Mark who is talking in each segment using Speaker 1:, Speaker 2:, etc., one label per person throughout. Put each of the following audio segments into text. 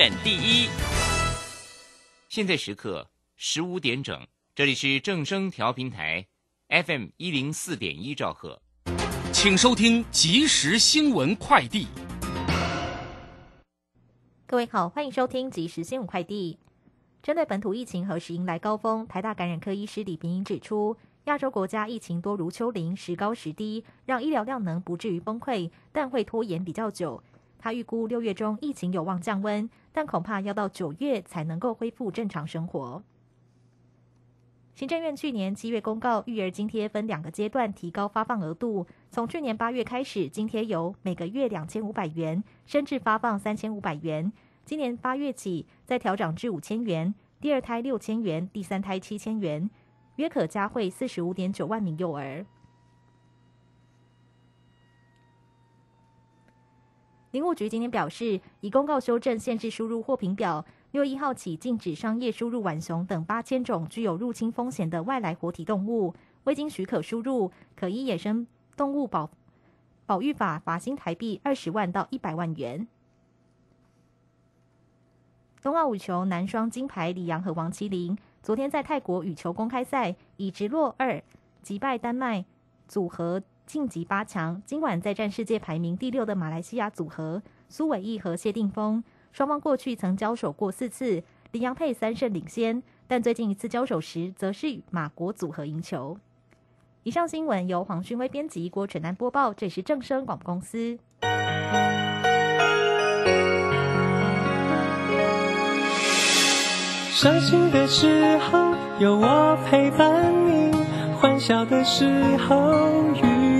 Speaker 1: 远第一。现在时刻十五点整，这里是正声调频台，FM 一零四点一兆赫，
Speaker 2: 请收听即时新闻快递。
Speaker 3: 各位好，欢迎收听即时新闻快递。针对本土疫情何时迎来高峰，台大感染科医师李平英指出，亚洲国家疫情多如丘陵，时高时低，让医疗量能不至于崩溃，但会拖延比较久。他预估六月中疫情有望降温，但恐怕要到九月才能够恢复正常生活。行政院去年七月公告，育儿津贴分两个阶段提高发放额度，从去年八月开始，津贴由每个月两千五百元升至发放三千五百元。今年八月起再调涨至五千元，第二胎六千元，第三胎七千元，约可加惠四十五点九万名幼儿。林务局今天表示，已公告修正限制输入货品表，六一号起禁止商业输入浣熊等八千种具有入侵风险的外来活体动物，未经许可输入，可依野生动物保保育法罚新台币二十万到一百万元。冬奥羽球男双金牌李阳和王麒麟昨天在泰国羽球公开赛以直落二击败丹麦组合。晋级八强，今晚再战世界排名第六的马来西亚组合苏伟毅和谢定峰，双方过去曾交手过四次，李阳配三胜领先，但最近一次交手时则是与马国组合赢球。以上新闻由黄勋威编辑，郭纯南播报，这是正声广播公司。
Speaker 4: 伤心的时候有我陪伴你，欢笑的时候与。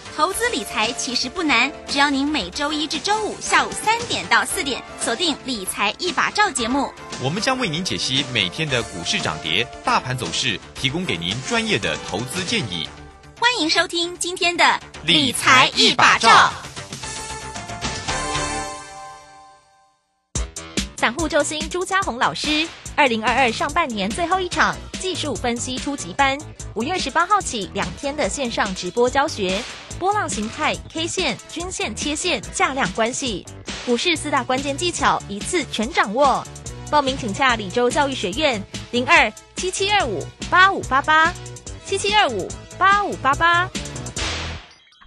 Speaker 5: 投资理财其实不难，只要您每周一至周五下午三点到四点锁定《理财一把照》节目，
Speaker 6: 我们将为您解析每天的股市涨跌、大盘走势，提供给您专业的投资建议。
Speaker 5: 欢迎收听今天的《理财一把照》。
Speaker 3: 散户救星朱家红老师，二零二二上半年最后一场技术分析初级班，五月十八号起两天的线上直播教学。波浪形态、K 线、均线、切线、价量关系，股市四大关键技巧一次全掌握。报名请洽李州教育学院零二七七二五八五八八七七二五八五八八。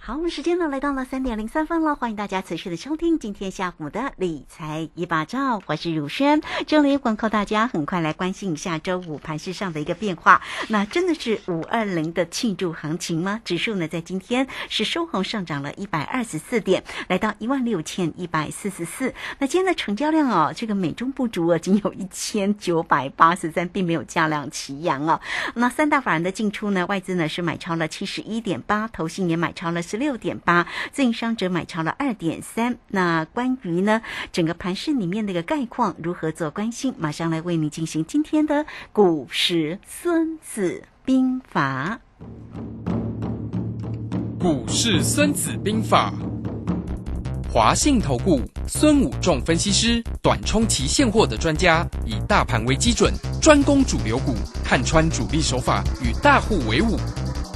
Speaker 7: 好，我们时间呢来到了三点零三分了，欢迎大家持续的收听今天下午的理财一把照，我是如轩。这里广告大家很快来关心一下周五盘市上的一个变化。那真的是五二零的庆祝行情吗？指数呢在今天是收红上涨了一百二十四点，来到一万六千一百四十四。那今天的成交量哦，这个美中不足啊，仅有一千九百八十三，并没有价量齐扬哦。那三大法人的进出呢，外资呢是买超了七十一点八，投信也买超了。六点八，自营商者买超了二点三。那关于呢整个盘市里面的一个概况如何做关心，马上来为你进行今天的股市孙子兵法。
Speaker 2: 股市孙子兵法，华信投顾孙武仲分析师，短冲期现货的专家，以大盘为基准，专攻主流股，看穿主力手法，与大户为伍。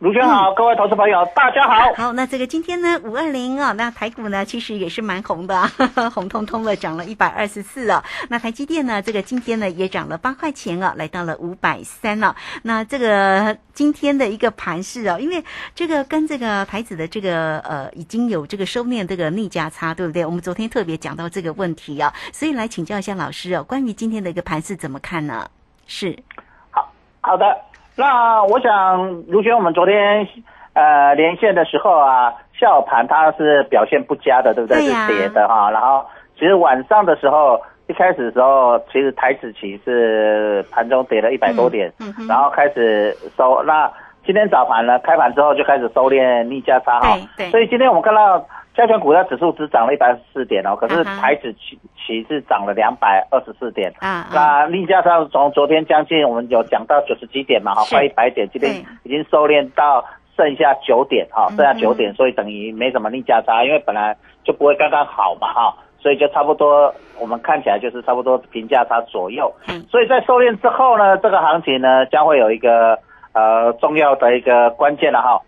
Speaker 8: 卢轩好，各位投资朋友，大家好。
Speaker 7: 好，那这个今天呢，五二零啊，那台股呢，其实也是蛮红的，红彤彤的，涨了一百二十四啊。那台积电呢，这个今天呢也涨了八块钱啊，来到了五百三了。那这个今天的一个盘势啊，因为这个跟这个台子的这个呃已经有这个收面这个逆价差，对不对？我们昨天特别讲到这个问题啊，所以来请教一下老师哦，关于今天的一个盘势怎么看呢？是，
Speaker 8: 好好的。那我想，如轩，我们昨天，呃连线的时候啊，下午盘它是表现不佳的，对不对？是跌的哈。然后其实晚上的时候，一开始的时候，其实台子期是盘中跌了一百多点，然后开始收。那今天早盘呢，开盘之后就开始收敛逆价差哈。
Speaker 7: 对对
Speaker 8: 所以今天我们看到加权股票指数只涨了一百四点哦，可是台指期期是涨了两百二十四点。
Speaker 7: 啊啊，
Speaker 8: 那逆价差从昨天将近我们有讲到九十几点嘛，哈，快一百点，今天已经收敛到剩下九点，哈，
Speaker 7: 嗯
Speaker 8: 剩下九点，所以等于没什么逆价差，因为本来就不会刚刚好嘛，哈，所以就差不多，我们看起来就是差不多平价差左右。
Speaker 7: 嗯
Speaker 8: 所以在收敛之后呢，这个行情呢将会有一个呃重要的一个关键了哈。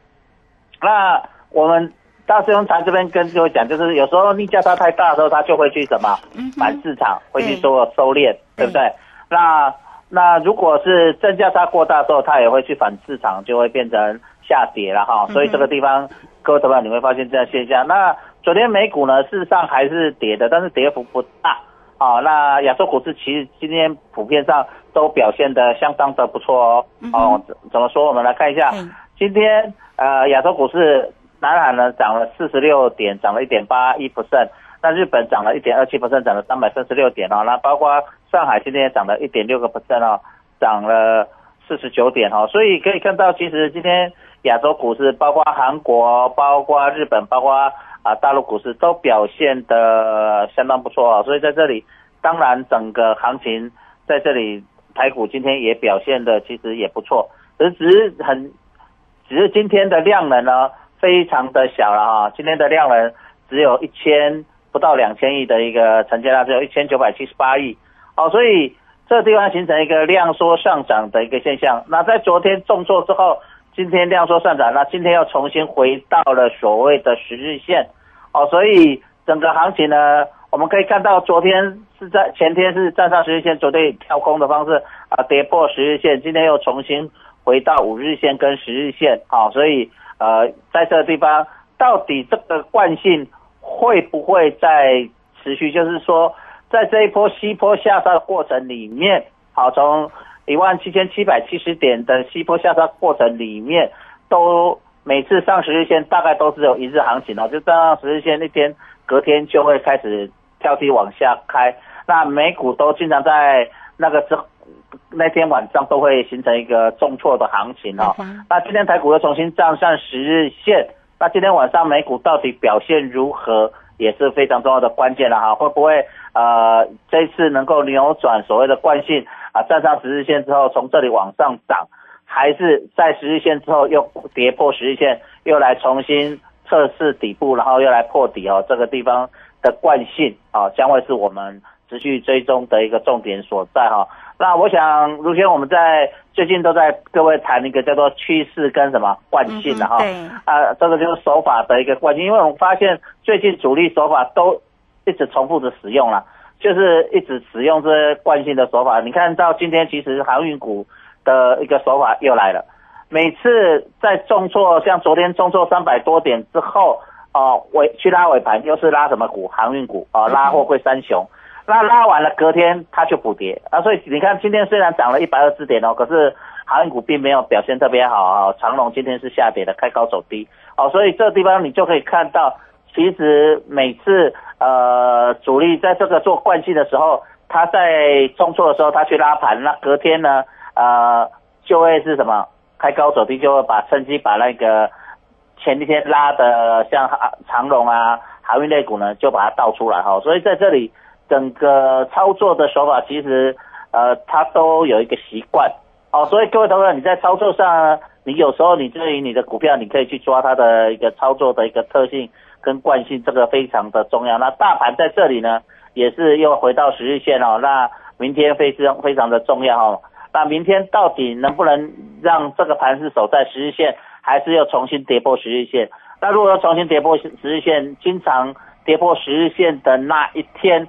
Speaker 8: 那我们大师兄台这边跟各位讲，就是有时候逆价差太大的时候，它就会去什么反市场，会去
Speaker 7: 对
Speaker 8: 做收敛，对不对？那那如果是正价差过大的时候，它也会去反市场，就会变成下跌了哈。所以这个地方，各位朋友你会发现这样现象。那昨天美股呢，事实上还是跌的，但是跌幅不大。啊，那亚洲股市其实今天普遍上都表现的相当的不错哦。
Speaker 7: 嗯
Speaker 8: 哦，怎怎么说？我们来看一下，
Speaker 7: 嗯
Speaker 8: 今天呃亚洲股市，南韩呢涨了四十六点，涨了一点八一 percent。那日本涨了一点二七 percent，涨了三百三十六点哦。那包括上海今天也涨了一点六个 percent 哦，涨了四十九点哦。所以可以看到，其实今天亚洲股市，包括韩国、包括日本、包括啊大陆股市都表现的相当不错哦。所以在这里，当然整个行情在这里，台股今天也表现的其实也不错，只是只是很，只是今天的量能呢非常的小了哈，今天的量能只有一千不到两千亿的一个成交量，只有一千九百七十八亿，哦，所以这个地方形成一个量缩上涨的一个现象。那在昨天重挫之后，今天量缩上涨，那今天又重新回到了所谓的十日线，哦，所以整个行情呢，我们可以看到昨天是在前天是站上十日线，昨天跳空的方式啊跌破十日线，今天又重新回到五日线跟十日线，好、所以呃在这个地方到底这个惯性会不会再持续？就是说在这一波西坡下杀的过程里面，好从一万七千七百七十点的西坡下杀过程里面，都每次上十日线大概都只有一日行情哦，就上十日线那天，隔天就会开始跳低往下开。那美股都经常在那个之后那天晚上都会形成一个重挫的行情哦。
Speaker 7: 嗯
Speaker 8: 那今天台股又重新站上十日线，那今天晚上美股到底表现如何，也是非常重要的关键了哈。会不会呃这次能够扭转所谓的惯性啊，站上十日线之后从这里往上涨，还是在十日线之后又跌破十日线，又来重新测试底部，然后又来破底哦，这个地方的惯性啊，将会是我们持续追踪的一个重点所在哈。那我想，如轩我们在最近都在各位谈一个叫做趋势跟什么惯性的哈。
Speaker 7: 嗯
Speaker 8: 啊，这个就是手法的一个惯性，因为我们发现最近主力手法都一直重复的使用了，就是一直使用这惯性的手法。你看到今天其实航运股的一个手法又来了，每次在重挫，像昨天重挫三百多点之后，哦、尾去拉尾盘，又是拉什么股？航运股啊、拉货柜三雄。那拉完了，隔天它就补跌啊，所以你看今天虽然涨了一百二十点哦，可是航运股并没有表现特别好啊。长龙今天是下跌的，开高走低哦，所以这地方你就可以看到，其实每次呃主力在这个做惯性的时候，他在冲错的时候，他去拉盘，那隔天呢呃就会是什么开高走低，就会把趁机把那个前一天拉的像啊长龙啊航运类股呢，就把它倒出来哈、所以在这里整个操作的手法其实呃它都有一个习惯哦，所以各位同学你在操作上，你有时候你对于你的股票，你可以去抓它的一个操作的一个特性跟惯性，这个非常的重要。那大盘在这里呢，也是又回到十日线哦，那明天非常非常的重要哦。那明天到底能不能让这个盘是守在十日线，还是又重新跌破十日线？那如果要重新跌破十日线，经常跌破十日线的那一天，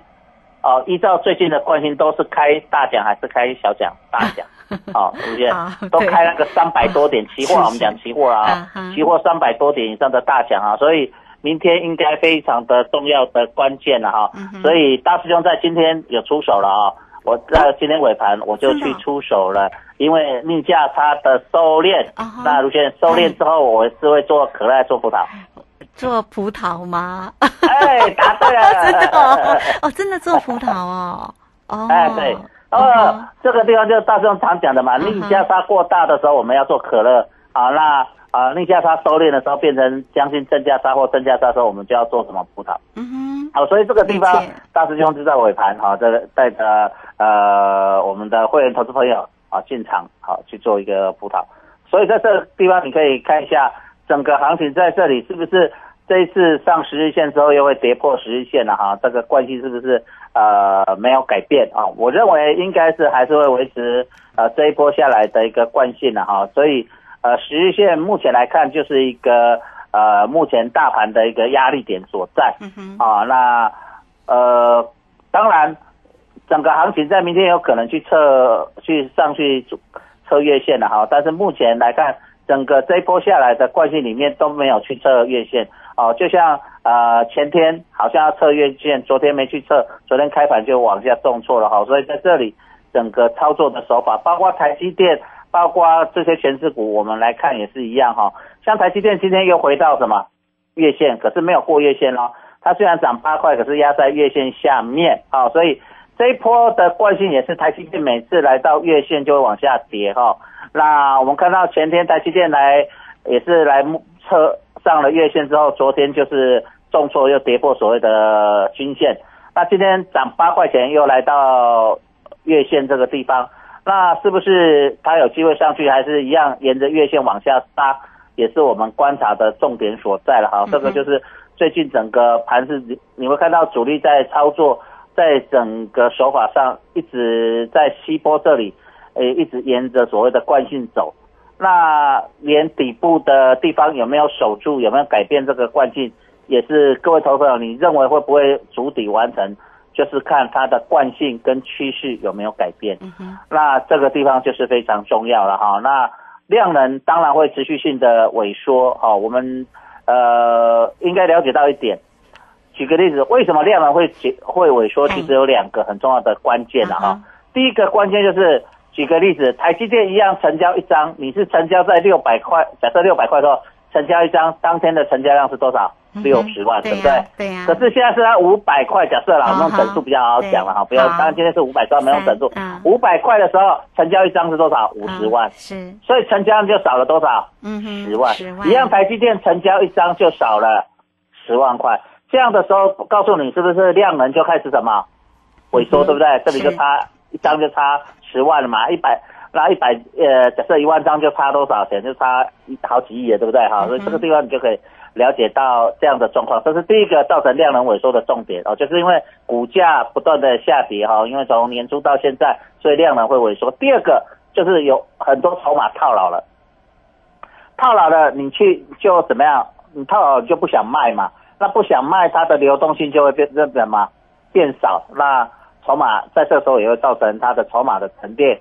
Speaker 8: 哦，依照最近的惯性，都是开大奖还是开小奖？大奖，哦，对不对
Speaker 7: 好？
Speaker 8: 都开那个三百多点期货 啊，我们讲期货啊期货三百多点以上的大奖啊，所以明天应该非常的重要的关键了哈。所以大师兄在今天有出手了啊，我在今天尾盘我就去出手了因为逆价差的收敛。那如先收敛之后，我是会做可乐，做葡萄。
Speaker 7: 做葡萄吗？
Speaker 8: 哎，答对了，
Speaker 7: 真的哦，哦，真的做葡萄哦，哦，
Speaker 8: 哎，对，
Speaker 7: 嗯
Speaker 8: 呃
Speaker 7: 哼，
Speaker 8: 这个地方就是大众常讲的嘛，
Speaker 7: 嗯哼。
Speaker 8: 逆价差过大的时候，我们要做可乐。啊，那啊逆价差收敛的时候，变成将近正价差或正价差的时候，我们就要做什么葡萄。
Speaker 7: 嗯哼，
Speaker 8: 好，所以这个地方大师兄就在尾盘哈，这个带着呃我们的会员投资朋友啊进场好去做一个葡萄，所以在这个地方你可以看一下整个行情在这里是不是这一次上十日线之后又会跌破十日线了哈，这个惯性是不是呃没有改变啊？我认为应该是还是会维持呃这一波下来的一个惯性的哈，所以呃十日线目前来看就是一个呃目前大盘的一个压力点所在。
Speaker 7: 嗯，
Speaker 8: 啊，那呃，当然，整个行情在明天有可能去测去上去测月线了哈，但是目前来看，整个这一波下来的惯性里面都没有去测月线哦，就像呃前天好像要测月线，昨天没去测，昨天开盘就往下重挫了哈，所以在这里整个操作的手法，包括台积电，包括这些全指股，我们来看也是一样哈，像台积电今天又回到什么？月线，可是没有过月线哦。它虽然涨八块，可是压在月线下面啊、所以这一波的惯性也是台积电每次来到月线就会往下跌哈、那我们看到前天台积电来也是来测上了月线之后，昨天就是重挫又跌破所谓的均线。那今天涨八块钱又来到月线这个地方，那是不是它有机会上去，还是一样沿着月线往下杀？也是我们观察的重点所在了哈。这个就是最近整个盘是，你你会看到主力在操作，在整个手法上一直在西波这里，诶，一直沿着所谓的惯性走。那连底部的地方有没有守住，有没有改变这个惯性，也是各位投资朋友，你认为会不会筑底完成？就是看它的惯性跟趋势有没有改变。
Speaker 7: 嗯，
Speaker 8: 那这个地方就是非常重要了哈。那量能当然会持续性的萎缩哈。我们呃应该了解到一点，举个例子，为什么量能会减会萎缩？
Speaker 7: 哎
Speaker 8: 其实有两个很重要的关键的哈
Speaker 7: 嗯。
Speaker 8: 第一个关键就是，举个例子，台积电一样成交一张，你是成交在六百块，假设六百块的时候成交一张，当天的成交量是多少？六十万，对不对？
Speaker 7: 对呀，
Speaker 8: 可是现在是它五百块，假设啦，我们用整数比较好讲了哈，不要，
Speaker 7: 好
Speaker 8: 当然今天是五百张，没用整数
Speaker 7: 嗯。
Speaker 8: 五百块的时候，成交一张是多少？五十万
Speaker 7: 嗯，是，
Speaker 8: 所以成交量就少了多少？
Speaker 7: 嗯哼，
Speaker 8: 十万。
Speaker 7: 十万，
Speaker 8: 一样，台积电成交一张就少了十万块。这样的时候，告诉你是不是量能就开始什么萎缩，对不对？这里就差一张就差十万了嘛，一百那一百呃，假设一万张就差多少钱？就差一好几亿了，对不对？哈，所以这个地方你就可以了解到这样的状况。这是第一个造成量能萎缩的重点哦，就是因为股价不断的下跌哈，因为从年初到现在，所以量能会萎缩。第二个就是有很多筹码套牢了。套牢了，你去就怎么样？你套牢就不想卖嘛，那不想卖，它的流动性就会变变什么？变少。那筹码在这时候也会造成它的筹码的沉淀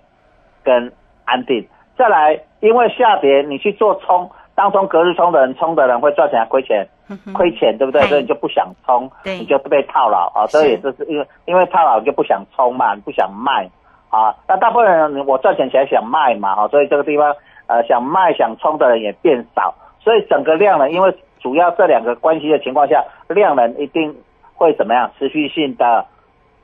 Speaker 8: 跟安定。再来，因为下跌，你去做冲，当冲隔日冲的人，冲的人会赚钱还亏钱？亏钱，对不对？
Speaker 7: 哎
Speaker 8: 所以你就不想冲，你就被套牢啊。
Speaker 7: 是
Speaker 8: 这也就是因为因为套牢你就不想冲嘛，你不想卖啊。那大部分人我赚钱起来想卖嘛，哈，所以这个地方呃想卖想冲的人也变少，所以整个量呢，因为主要这两个关系的情况下，量能一定会怎么样持续性的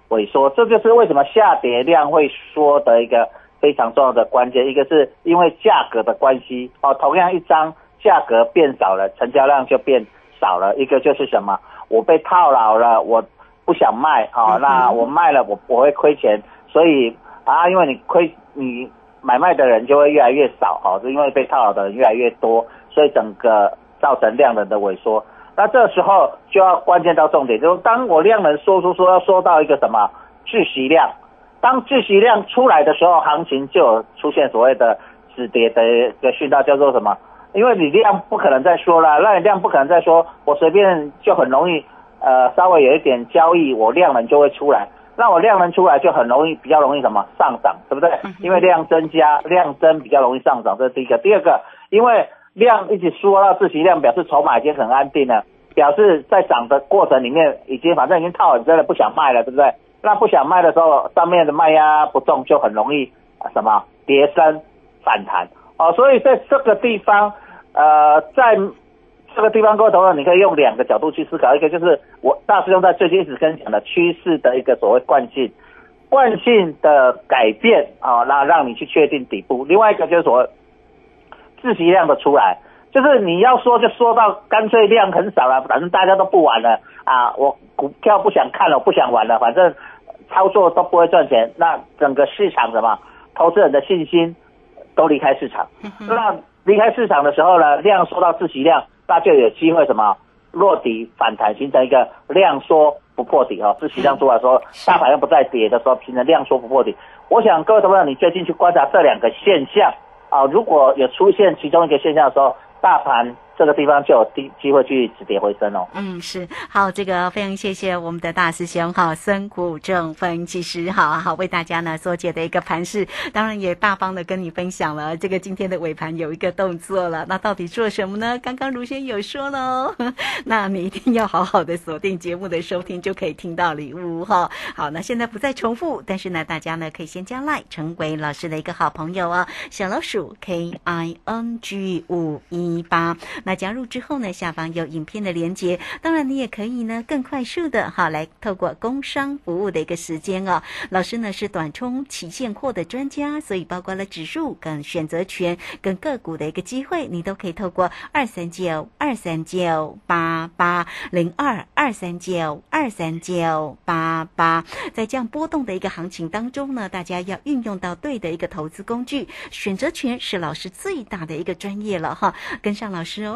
Speaker 8: 萎缩，这就是为什么下跌量会缩的一个非常重要的关键。一个是因为价格的关系，哦，同样一张价格变少了，成交量就变少了。一个就是什么，我被套牢了，我不想卖，哦，那我卖了我我会亏钱，所以啊，因为你亏你买卖的人就会越来越少，哦、是因为被套牢的人越来越多，所以整个造成量能的萎缩。那这时候就要关键到重点，就是当我量能缩出说要缩到一个什么窒息量，当窒息量出来的时候，行情就有出现所谓的止跌的一个讯号，叫做什么？因为你量不可能再说了，那你量不可能再说，我随便就很容易，呃，稍微有一点交易，我量能就会出来。那我量能出来就很容易，比较容易什么上涨，对不对？因为量增加，量增比较容易上涨，这是第一个。第二个，因为量一直缩到自习量，表示筹码已经很安定了，表示在涨的过程里面已经反正已经套了，你真的不想卖了，对不对？那不想卖的时候，上面的卖压不动，就很容易、什么跌升反弹哦，所以在这个地方，呃，在这个地方过头呢，你可以用两个角度去思考，一个就是我大师兄在最近一直跟你讲的趋势的一个所谓惯性，惯性的改变啊，那让你去确定底部；另外一个就是所谓自习量的出来，就是你要说就说到干脆量很少了，反正大家都不玩了啊，我股票不想看了，我不想玩了，反正操作都不会赚钱，那整个市场什么投资人的信心都离开市场，那离开市场的时候呢，量缩到自习量。那就有机会什么落底反弹，形成一个量缩不破底哈。自习量出来说，大盘又不再跌的时候，形成量缩不破底。我想各位朋友，你最近去观察这两个现象啊，如果有出现其中一个现象的时候，大盘。这个地方就有机机会去止跌回升哦。
Speaker 7: 嗯，是好，这个非常谢谢我们的大师兄哈，孙谷正分析师哈，好为大家呢所解的一个盘势，当然也大方的跟你分享了这个今天的尾盘有一个动作了，那到底做什么呢？刚刚如轩有说了哦，那你一定要好好的锁定节目的收听，就可以听到礼物哈。好，那现在不再重复，但是呢，大家呢可以先加 line 成为老师的一个好朋友哦，小老鼠 K I N G 五一八。那加入之后呢，下方有影片的连接，当然你也可以呢更快速的哈来透过工商服务的一个时间哦。老师呢是短冲期现货的专家，所以包括了指数跟选择权跟个股的一个机会，你都可以透过二三九二三九八八零二二三九二三九八八，在这样波动的一个行情当中呢，大家要运用到对的一个投资工具，选择权是老师最大的一个专业了哈，跟上老师哦。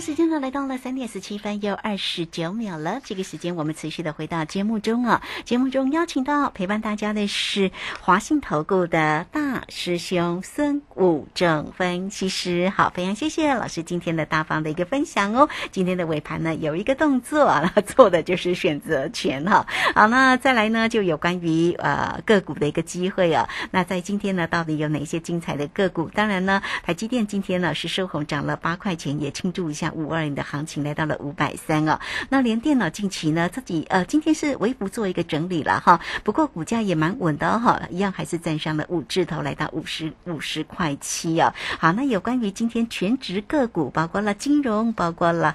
Speaker 7: 时间呢来到了三点十七分又二十九秒了。这个时间我们持续的回到节目中啊。节目中邀请到陪伴大家的是华信投顾的大师兄孙武正分析师。好，非常谢谢老师今天的大方的一个分享哦。今天的尾盘呢有一个动作，做的就是选择权哈。好，那再来呢就有关于呃个股的一个机会啊。那在今天呢到底有哪些精彩的个股？当然呢，台积电今天呢是收红，涨了八块钱，也庆祝。一下五二零的行情来到了五百三哦，那连电脑近期呢自己呃今天是微幅做一个整理了哈，不过股价也蛮稳的哈，一样还是站上了五字头，来到五十五十块七哦。好，那有关于今天全职个股，包括了金融，包括了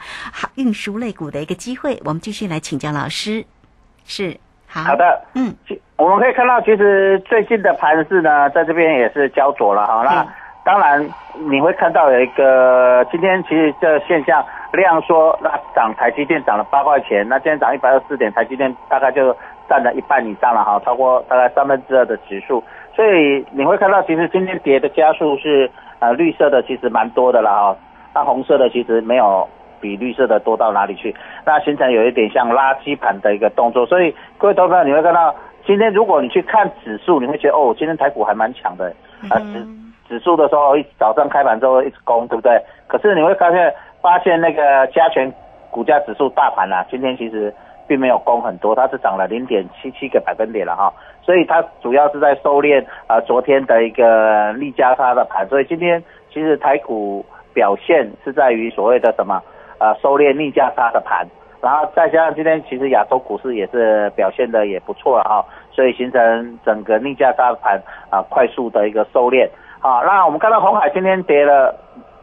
Speaker 7: 运输类股的一个机会，我们继续来请教老师。是好
Speaker 8: 好的，嗯，我们可以看到，其实最近的盘势呢，在这边也是焦灼了哈，那。当然，你会看到有一个今天其实这现象量说，那涨台积电涨了八块钱，那今天涨一百二十四点，台积电大概就占了一半以上了哈，超过大概三分之二的指数。所以你会看到，其实今天跌的加速是呃绿色的其实蛮多的了哈，那红色的其实没有比绿色的多到哪里去，那形成有一点像垃圾盘的一个动作。所以各位投资者你会看到，今天如果你去看指数，你会觉得哦，今天台股还蛮强的啊。指指数的时候，一早上开盘之后一直攻，对不对？可是你会发现，发现那个加权股价指数大盘啊，今天其实并没有攻很多，它是涨了零点七七个百分点了哈。所以它主要是在收敛啊昨天的一个利加差的盘，所以今天其实台股表现是在于所谓的什么啊收敛逆加差的盘，然后再加上今天其实亚洲股市也是表现的也不错了哈，所以形成整个逆加差盘啊快速的一个收敛。好，那我们看到红海今天跌了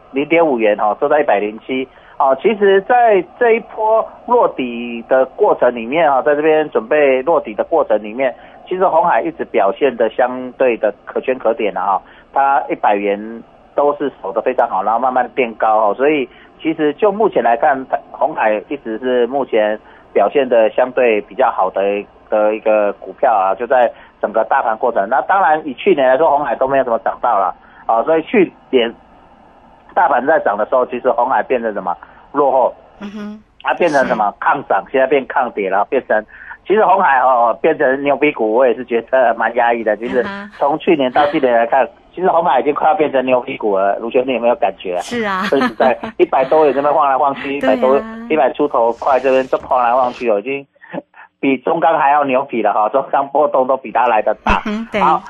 Speaker 8: 零点五元，哈，收在一百零七。好，其实，在这一波落底的过程里面，啊，在这边准备落底的过程里面，其实红海一直表现的相对的可圈可点的哈，它一百元都是守的非常好，然后慢慢变高，哈，所以其实就目前来看，红海一直是目前表现的相对比较好的的一个股票啊，就在。整个大盘过程，那当然以去年来说，红海都没有怎么涨到了啊，所以去年大盘在涨的时候，其实红海变成什么落后，
Speaker 7: 嗯哼，
Speaker 8: 它变成什么抗涨，现在变抗跌了，变成。其实红海哦变成牛逼股，我也是觉得蛮压抑的。其实
Speaker 7: 嗯哼
Speaker 8: 从去年到今年来看，其实红海已经快要变成牛逼股了。卢轩，你有没有感觉、啊？
Speaker 7: 是啊，
Speaker 8: 说实在，一百多也这边晃来晃去，一百多一百出头快这边都晃来晃去哦，已经比中钢还要牛皮了哈，中钢波动都比它来的大。
Speaker 7: 嗯，对，
Speaker 8: 好，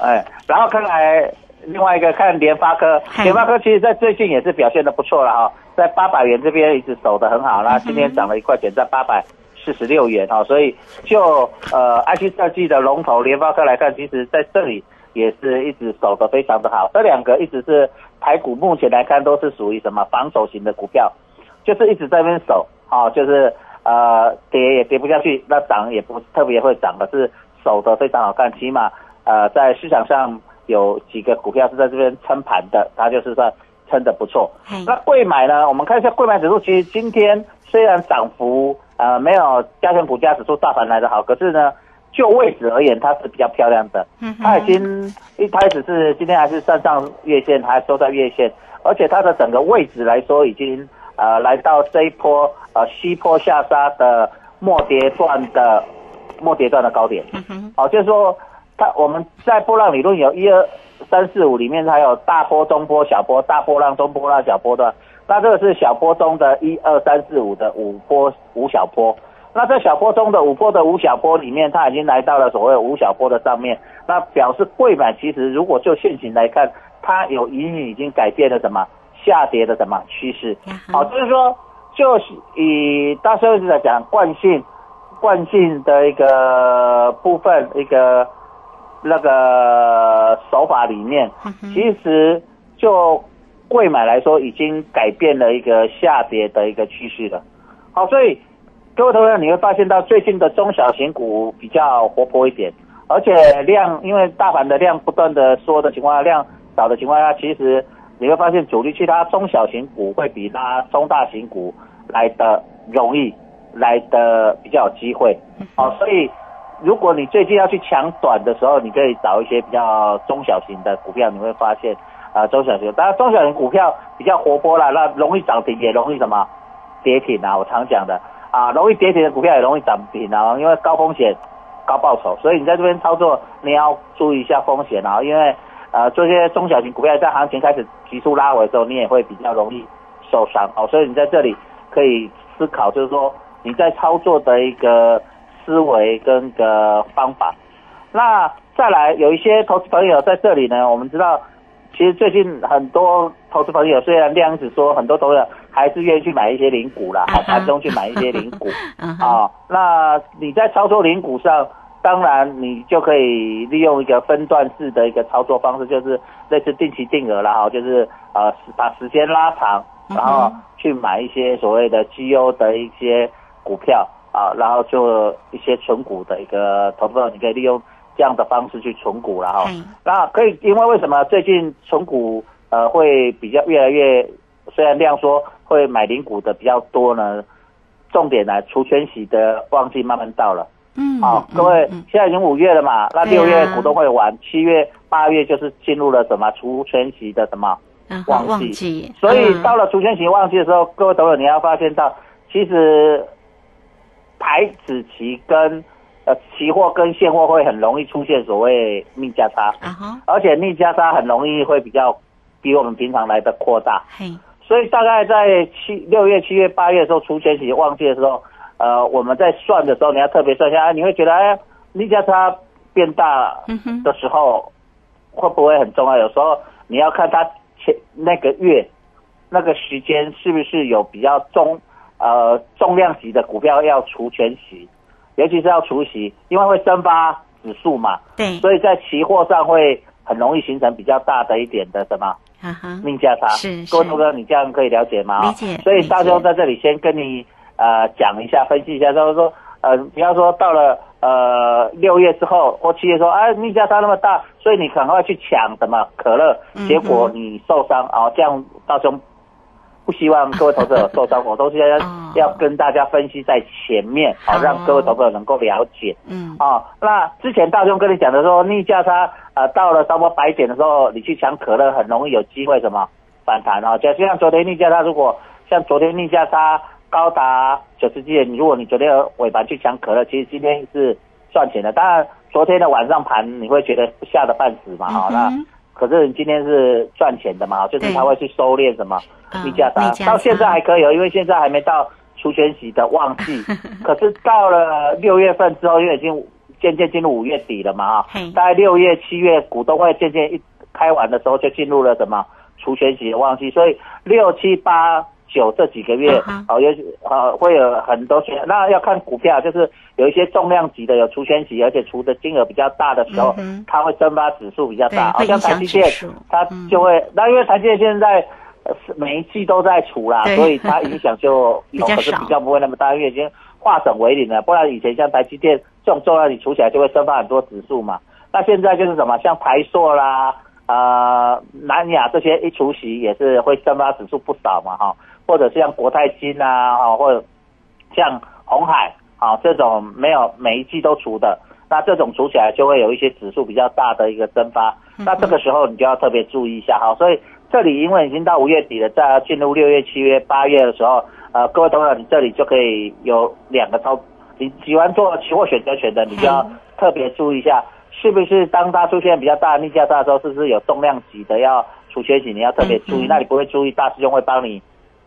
Speaker 8: 哎，然后看来另外一个看联发科，
Speaker 7: 嗨。
Speaker 8: 联发科其实在最近也是表现的不错了哈，在八百元这边一直守的很好，啦今天涨了一块钱，在八百四十六元哈，所以就呃 IC 设计的龙头联发科来看，其实在这里也是一直守的非常的好，这两个一直是台股目前来看都是属于什么防守型的股票，就是一直在那边守，哦，就是呃跌也跌不下去，那涨也不特别会涨，可是守得非常好看，起码呃在市场上有几个股票是在这边撑盘的，它就是算撑的不错。
Speaker 7: 嘿，
Speaker 8: 那贵买呢？我们看一下贵买指数，其实今天虽然涨幅呃没有加权股价指数大盘来的好，可是呢，就位置而言，它是比较漂亮的。
Speaker 7: 嗯
Speaker 8: 它已经一开始是今天还是站上月线，还收在月线，而且它的整个位置来说，已经呃来到这一波呃西坡下杀的末跌段的末跌段的高点。
Speaker 7: 嗯哼，
Speaker 8: 哦，就是说它我们在波浪理论有一二三四五里面，它有大波、中波、小波，大波浪、中波浪、小波段。那这个是小波中的一二三四五的五波五小波。那在小波中的五波的五小波里面，它已经来到了所谓五小波的上面。那表示贵买其实如果就现行来看，它有隐隐已经改变了什么下跌的什么趋势。好、
Speaker 7: 哈，
Speaker 8: 就是说，就是以大社会来讲，惯性惯性的一个部分，一个那个手法里面，其实就贵买来说，已经改变了一个下跌的一个趋势了。好，所以各位同学，你会发现到最近的中小型股比较活泼一点，而且量，因为大盘的量不断的缩的情况下，量少的情况下，其实你会发现主力去拉中小型股会比拉中大型股来的容易，来的比较有机会。好，所以如果你最近要去抢短的时候，你可以找一些比较中小型的股票，你会发现啊、中小型，当然中小型股票比较活泼啦，那容易涨停，也容易什么跌停啊，我常讲的啊，容易跌停的股票也容易涨停啊，因为高风险高报酬，所以你在这边操作你要注意一下风险啊，因为呃这些中小型股票在行情开始急速拉回的时候，你也会比较容易受伤哦，所以你在这里可以思考，就是说你在操作的一个思维跟个方法。那再来有一些投资朋友在这里呢，我们知道，其实最近很多投资朋友虽然量子说很多投资者还是愿意去买一些零股啦，
Speaker 7: 啊哈
Speaker 8: 好盘中去买一些零股 啊。那你在操作零股上，当然你就可以利用一个分段式的一个操作方式，就是类似定期定额啦，哈，就是呃把时间拉长，然后去买一些所谓的绩优的一些股票啊，然后做一些存股的一个投资，你可以利用这样的方式去存股了哈。
Speaker 7: 嘿，
Speaker 8: 那可以，因为为什么最近存股呃会比较越来越，虽然量说会买零股的比较多呢，重点呢，除权息的旺季慢慢到了。
Speaker 7: 嗯，
Speaker 8: 好、
Speaker 7: 嗯
Speaker 8: 各位
Speaker 7: 嗯，
Speaker 8: 现在已经五月了嘛，那六月股东会完，七月、八月就是进入了什么除权息的什么？旺季。所以
Speaker 7: 嗯。
Speaker 8: 到了除权息旺季的时候，各位朋友你要发现到，其实台子期跟呃期货跟现货会很容易出现所谓逆价差，而且逆价差很容易会比较比我们平常来的扩大。
Speaker 7: 嘿，
Speaker 8: 所以大概在七六月、七月、八月的时候，除权息旺季的时候，呃，我们在算的时候，你要特别算一下，哎你会觉得哎，逆价差变大的时候，会不会很重要？有时候你要看它前那个月那个时间是不是有比较重呃重量级的股票要除权息，尤其是要除息，因为会蒸发指数嘛，
Speaker 7: 对，
Speaker 8: 所以在期货上会很容易形成比较大的一点的什么
Speaker 7: 啊哈，
Speaker 8: 逆价差。
Speaker 7: 是是
Speaker 8: 各位同哥，你这样可以了解吗？
Speaker 7: 理解
Speaker 8: 所以大兄在这里先跟你呃讲一下，分析一下，就是说呃，不要说到了呃六月之后或七月说，哎，逆价差那么大，所以你赶快去抢什么可乐结果你受伤啊、这样大兄不希望各位投资者受伤，我都是要
Speaker 7: 哦
Speaker 8: 要跟大家分析在前面，好、
Speaker 7: 好
Speaker 8: 让各位投资者能够了解。
Speaker 7: 嗯
Speaker 8: 哦，那之前大兄跟你讲的说，逆价差呃到了差不多百点的时候，你去抢可乐很容易有机会什么反弹哦。就像昨天逆价差，如果像昨天逆价差高达九十几点，如果你昨天尾盘去抢可乐，其实今天是赚钱的。当然，昨天的晚上盘你会觉得吓得半死嘛，哈、那可是你今天是赚钱的嘛，就是他会去收敛什么
Speaker 7: 啊
Speaker 8: 逆价差
Speaker 7: 逆，价
Speaker 8: 到现在
Speaker 7: 差
Speaker 8: 还可以哦，因为现在还没到除权息的旺季，可是到了六月份之后，因为已经渐渐进入五月底了嘛，
Speaker 7: 嘿
Speaker 8: 哈，大概六月、七月股东会渐渐一开完的时候，就进入了什么除权息的旺季，所以六七八。九这几个月
Speaker 7: 嗯哼，
Speaker 8: 哦，有呃会有很多选，那要看股票，就是有一些重量级的有除权息，而且除的金额比较大的时候，它会蒸发指数比较大，好像台积电，它
Speaker 7: 嗯。
Speaker 8: 就会，那因为台积电现在呃是每一季都在除啦，所以它影响就
Speaker 7: 比
Speaker 8: 有，可是比较不会那么大，因为已经化整为零了。不然以前像台积电这种重量你除起来就会蒸发很多指数嘛。那现在就是什么，像台塑啦、呃南亚这些一除息也是会蒸发指数不少嘛哈，或者是像国泰金啊，啊或者像红海啊这种没有每一季都除的，那这种除起来就会有一些指数比较大的一个蒸发，那这个时候你就要特别注意一下哈。所以这里因为已经到五月底了，在进入六月、七月、八月的时候，呃，各位同学，你这里就可以有两个操，你喜欢做期货选择权的，你就要特别注意一下，是不是当它出现比较大的逆价差的时候，是不是有重量级的要除缺息，你要特别注意。
Speaker 7: 嗯嗯
Speaker 8: 那你不会注意，大师兄会帮你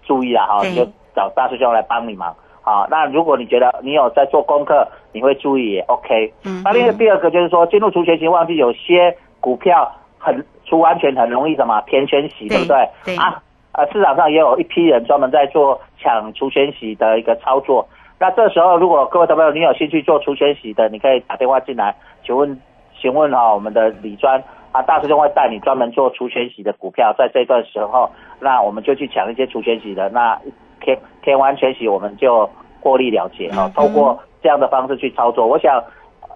Speaker 8: 注意啊，哈，你就找大师兄来帮你忙。好，那如果你觉得你有在做功课，你会注意也 OK。
Speaker 7: 嗯
Speaker 8: 那另外第二个就是说，进入除权息旺季，有些股票很除完全很容易什么填权息，对不对？
Speaker 7: 对
Speaker 8: 啊，呃，市场上也有一批人专门在做抢除权息的一个操作。那这时候，如果各位朋友你有兴趣做除权息的，你可以打电话进来，请问，请问哈、我们的李专啊，大师兄会带你专门做除权息的股票，在这段时候，那我们就去抢一些除权息的，那填填完全息，我们就获利了结哈、
Speaker 7: 嗯
Speaker 8: 透过这样的方式去操作，我想，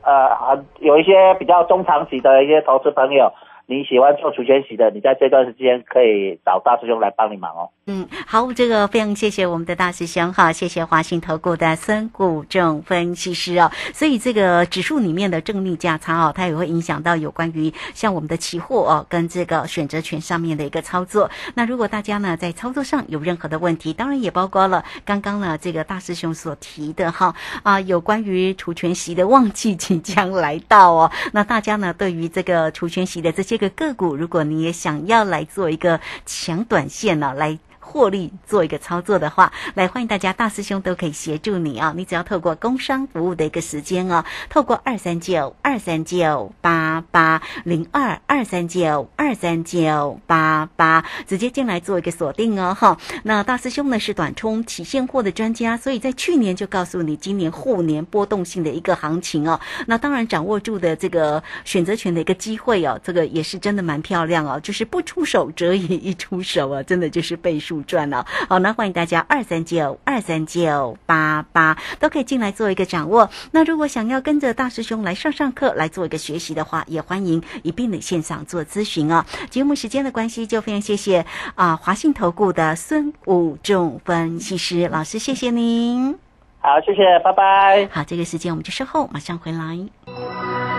Speaker 8: 呃，很有一些比较中长期的一些投资朋友，你喜欢做除权息的，你在这段时间可以找大师兄来帮你忙哦。
Speaker 7: 嗯，好，这个非常谢谢我们的大师兄哈，谢谢华信投顾的孙谷正分析师哦。所以这个指数里面的正逆价差哦，它也会影响到有关于像我们的期货哦跟这个选择权上面的一个操作。那如果大家呢在操作上有任何的问题，当然也包括了刚刚呢这个大师兄所提的哈啊，有关于除权息的旺季即将来到哦。那大家呢对于这个除权息的这些个个股，如果你也想要来做一个强短线呢、来。获利做一个操作的话，来欢迎大家，大师兄都可以协助你啊！你只要透过工商服务的一个时间哦，透过二三九二三九八八零二二三九二三九八八直接进来做一个锁定哦哈。那大师兄呢是短冲起现货的专家，所以在去年就告诉你今年后年波动性的一个行情哦。那当然掌握住的这个选择权的一个机会哦，这个也是真的蛮漂亮哦，就是不出手则已，一出手啊，真的就是倍数赚了、好，那欢迎大家二三九二三九八八都可以进来做一个掌握。那如果想要跟着大师兄来上上课来做一个学习的话，也欢迎一并的线上做咨询啊。节目时间的关系，就非常谢谢啊华信投顾的孙武仲分析师老师，谢谢您。
Speaker 8: 好，谢谢，拜拜。
Speaker 7: 好，这个时间我们就稍后马上回来。